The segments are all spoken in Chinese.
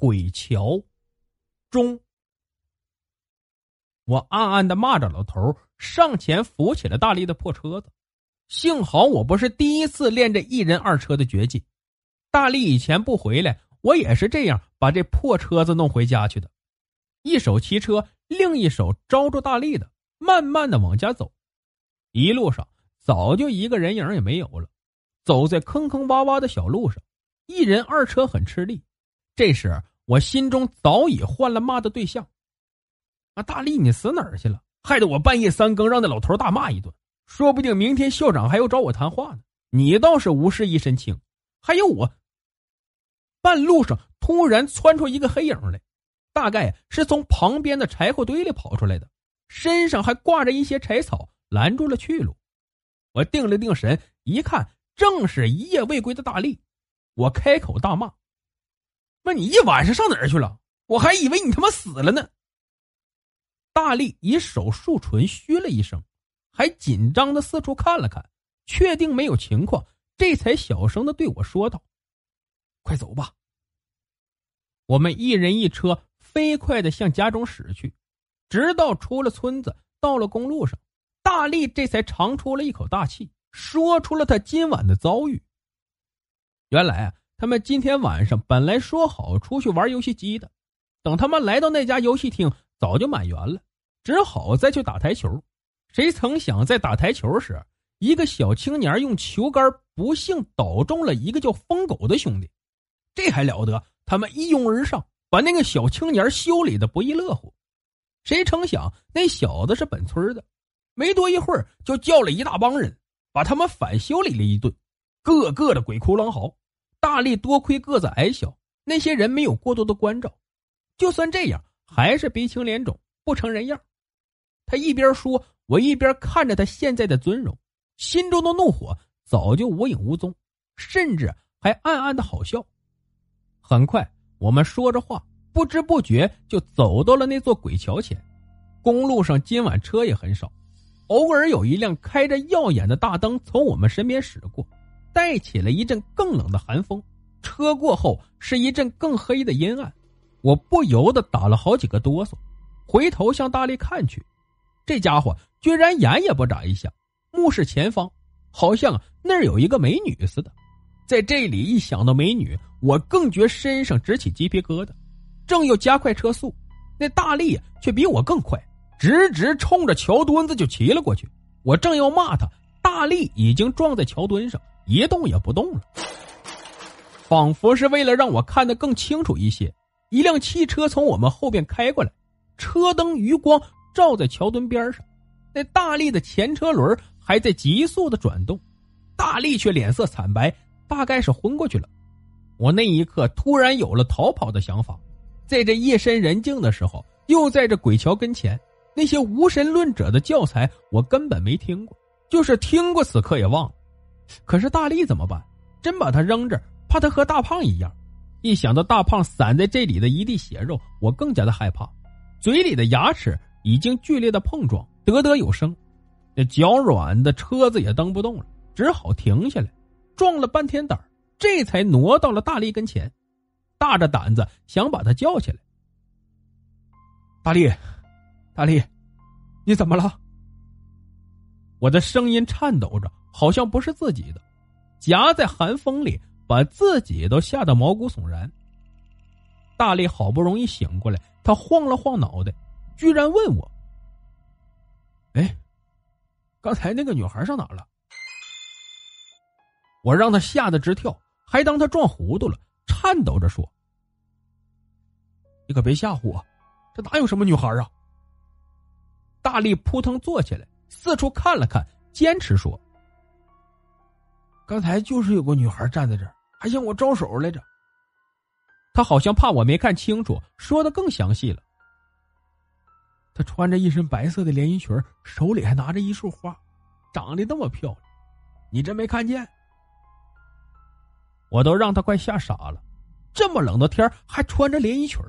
鬼桥中，我暗暗的骂着老头，上前扶起了大力的破车子。幸好我不是第一次练这一人二车的绝技，大力以前不回来，我也是这样把这破车子弄回家去的。一手骑车，另一手招住大力的，慢慢的往家走。一路上早就一个人影也没有了，走在坑坑洼洼的小路上，一人二车很吃力。这时。我心中早已换了骂的对象。啊，大力，你死哪儿去了？害得我半夜三更让那老头大骂一顿。说不定明天校长还要找我谈话呢。你倒是无事一身轻。还有我，半路上突然窜出一个黑影来，大概是从旁边的柴火堆里跑出来的，身上还挂着一些柴草，拦住了去路。我定了定神，一看，正是一夜未归的大力。我开口大骂。那你一晚上上哪儿去了？我还以为你他妈死了呢。大力以手竖唇，嘘了一声，还紧张的四处看了看，确定没有情况，这才小声的对我说道：“快走吧。”我们一人一车飞快的向家中驶去，直到出了村子，到了公路上，大力这才长出了一口大气，说出了他今晚的遭遇。原来啊。他们今天晚上本来说好出去玩游戏机的，等他们来到那家游戏厅，早就满员了，只好再去打台球。谁曾想在打台球时，一个小青年用球杆不幸倒中了一个叫疯狗的兄弟，这还了得！他们一拥而上，把那个小青年修理的不亦乐乎。谁成想那小子是本村的，没多一会儿就叫了一大帮人，把他们反修理了一顿，个个的鬼哭狼嚎。大力多亏个子矮小，那些人没有过多的关照，就算这样，还是鼻青脸肿，不成人样。他一边说，我一边看着他现在的尊容，心中的怒火早就无影无踪，甚至还暗暗的好笑。很快，我们说着话，不知不觉就走到了那座鬼桥前。公路上今晚车也很少，偶尔有一辆开着耀眼的大灯从我们身边驶过。带起了一阵更冷的寒风，车过后是一阵更黑的阴暗，我不由得打了好几个哆嗦，回头向大力看去，这家伙居然眼也不眨一下，目视前方，好像那儿有一个美女似的。在这里一想到美女，我更觉身上直起鸡皮疙瘩，正要加快车速，那大力却比我更快，直直冲着桥墩子就骑了过去。我正要骂他，大力已经撞在桥墩上。一动也不动了，仿佛是为了让我看得更清楚一些。一辆汽车从我们后边开过来，车灯余光照在桥墩边上，那大力的前车轮还在急速的转动，大力却脸色惨白，大概是昏过去了。我那一刻突然有了逃跑的想法，在这夜深人静的时候，又在这鬼桥跟前，那些无神论者的教材我根本没听过，就是听过，此刻也忘了。可是大力怎么办？真把他扔这，怕他和大胖一样。一想到大胖散在这里的一地血肉，我更加的害怕。嘴里的牙齿已经剧烈的碰撞，得得有声。那脚软的车子也蹬不动了，只好停下来，壮了半天胆这才挪到了大力跟前，大着胆子想把他叫起来。大力，大力，你怎么了？我的声音颤抖着。好像不是自己的，夹在寒风里，把自己都吓得毛骨悚然。大力好不容易醒过来，他晃了晃脑袋，居然问我：“哎，刚才那个女孩上哪了？”我让他吓得直跳，还当他撞糊涂了，颤抖着说：“你可别吓唬我，这哪有什么女孩啊？”大力扑腾坐起来，四处看了看，坚持说。刚才就是有个女孩站在这儿，还向我招手来着。他好像怕我没看清楚，说的更详细了。她穿着一身白色的连衣裙，手里还拿着一束花，长得那么漂亮，你真没看见？我都让他快吓傻了，这么冷的天还穿着连衣裙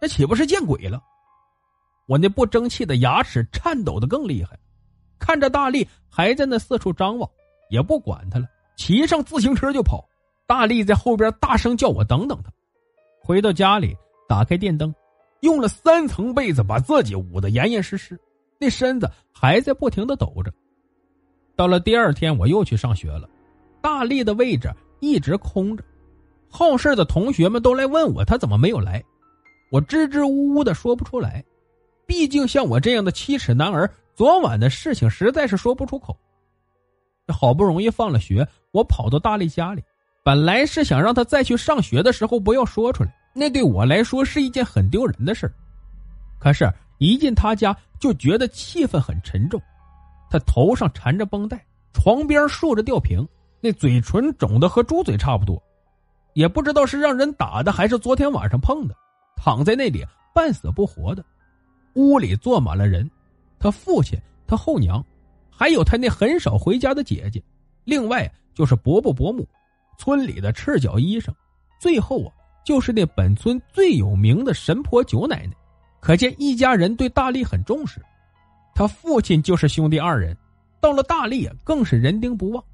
那岂不是见鬼了？我那不争气的牙齿颤抖的更厉害，看着大力还在那四处张望，也不管他了，骑上自行车就跑。大力在后边大声叫我等等他。回到家里，打开电灯，用了三层被子把自己捂得严严实实，那身子还在不停的抖着。到了第二天，我又去上学了，大力的位置一直空着，好事的同学们都来问我他怎么没有来，我支支吾吾的说不出来。毕竟像我这样的七尺男儿，昨晚的事情实在是说不出口。好不容易放了学，我跑到大力家里，本来是想让他再去上学的时候不要说出来，那对我来说是一件很丢人的事可是，一进他家就觉得气氛很沉重。他头上缠着绷带，床边竖着吊瓶，那嘴唇肿的和猪嘴差不多，也不知道是让人打的还是昨天晚上碰的，躺在那里半死不活的。屋里坐满了人，他父亲、他后娘，还有他那很少回家的姐姐，另外就是伯伯伯母，村里的赤脚医生，最后啊，就是那本村最有名的神婆九奶奶。可见一家人对大力很重视。他父亲就是兄弟二人，到了大力更是人丁不旺，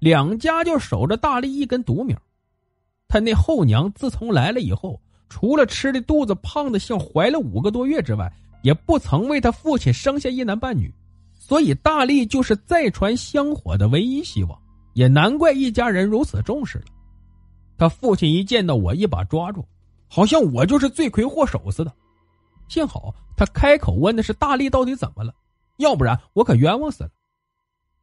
两家就守着大力一根独苗。他那后娘自从来了以后，除了吃的肚子胖的像怀了五个多月之外，也不曾为他父亲生下一男半女，所以大力就是再传香火的唯一希望，也难怪一家人如此重视了。他父亲一见到我，一把抓住，好像我就是罪魁祸首似的。幸好他开口问的是大力到底怎么了，要不然我可冤枉死了。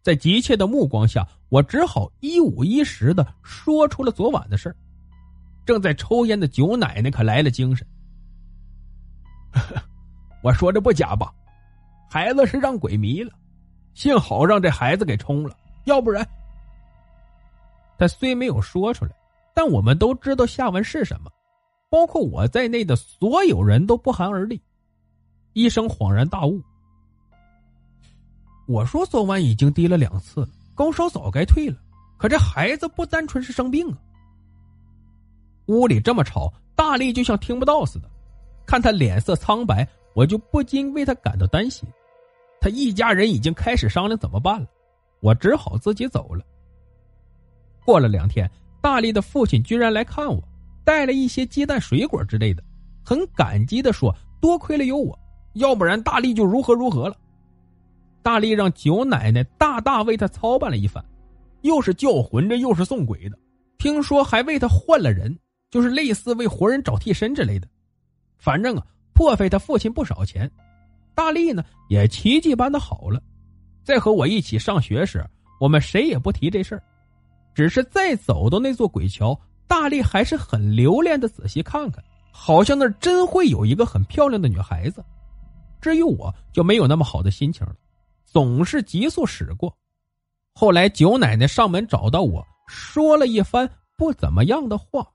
在急切的目光下，我只好一五一十的说出了昨晚的事正在抽烟的九奶奶可来了精神。我说的不假吧？孩子是让鬼迷了，幸好让这孩子给冲了，要不然……他虽没有说出来，但我们都知道下文是什么，包括我在内的所有人都不寒而栗。医生恍然大悟：“我说昨晚已经滴了两次了，高烧早该退了，可这孩子不单纯是生病啊！”屋里这么吵，大力就像听不到似的，看他脸色苍白。我就不禁为他感到担心，他一家人已经开始商量怎么办了，我只好自己走了。过了两天，大力的父亲居然来看我，带了一些鸡蛋、水果之类的，很感激的说：“多亏了有我，要不然大力就如何如何了。”大力让九奶奶大大为他操办了一番，又是叫魂的，又是送鬼的，听说还为他换了人，就是类似为活人找替身之类的，反正啊。破费他父亲不少钱，大力呢也奇迹般的好了。在和我一起上学时，我们谁也不提这事儿，只是再走到那座鬼桥，大力还是很留恋的仔细看看，好像那真会有一个很漂亮的女孩子。至于我，就没有那么好的心情了，总是急速驶过。后来九奶奶上门找到我说了一番不怎么样的话。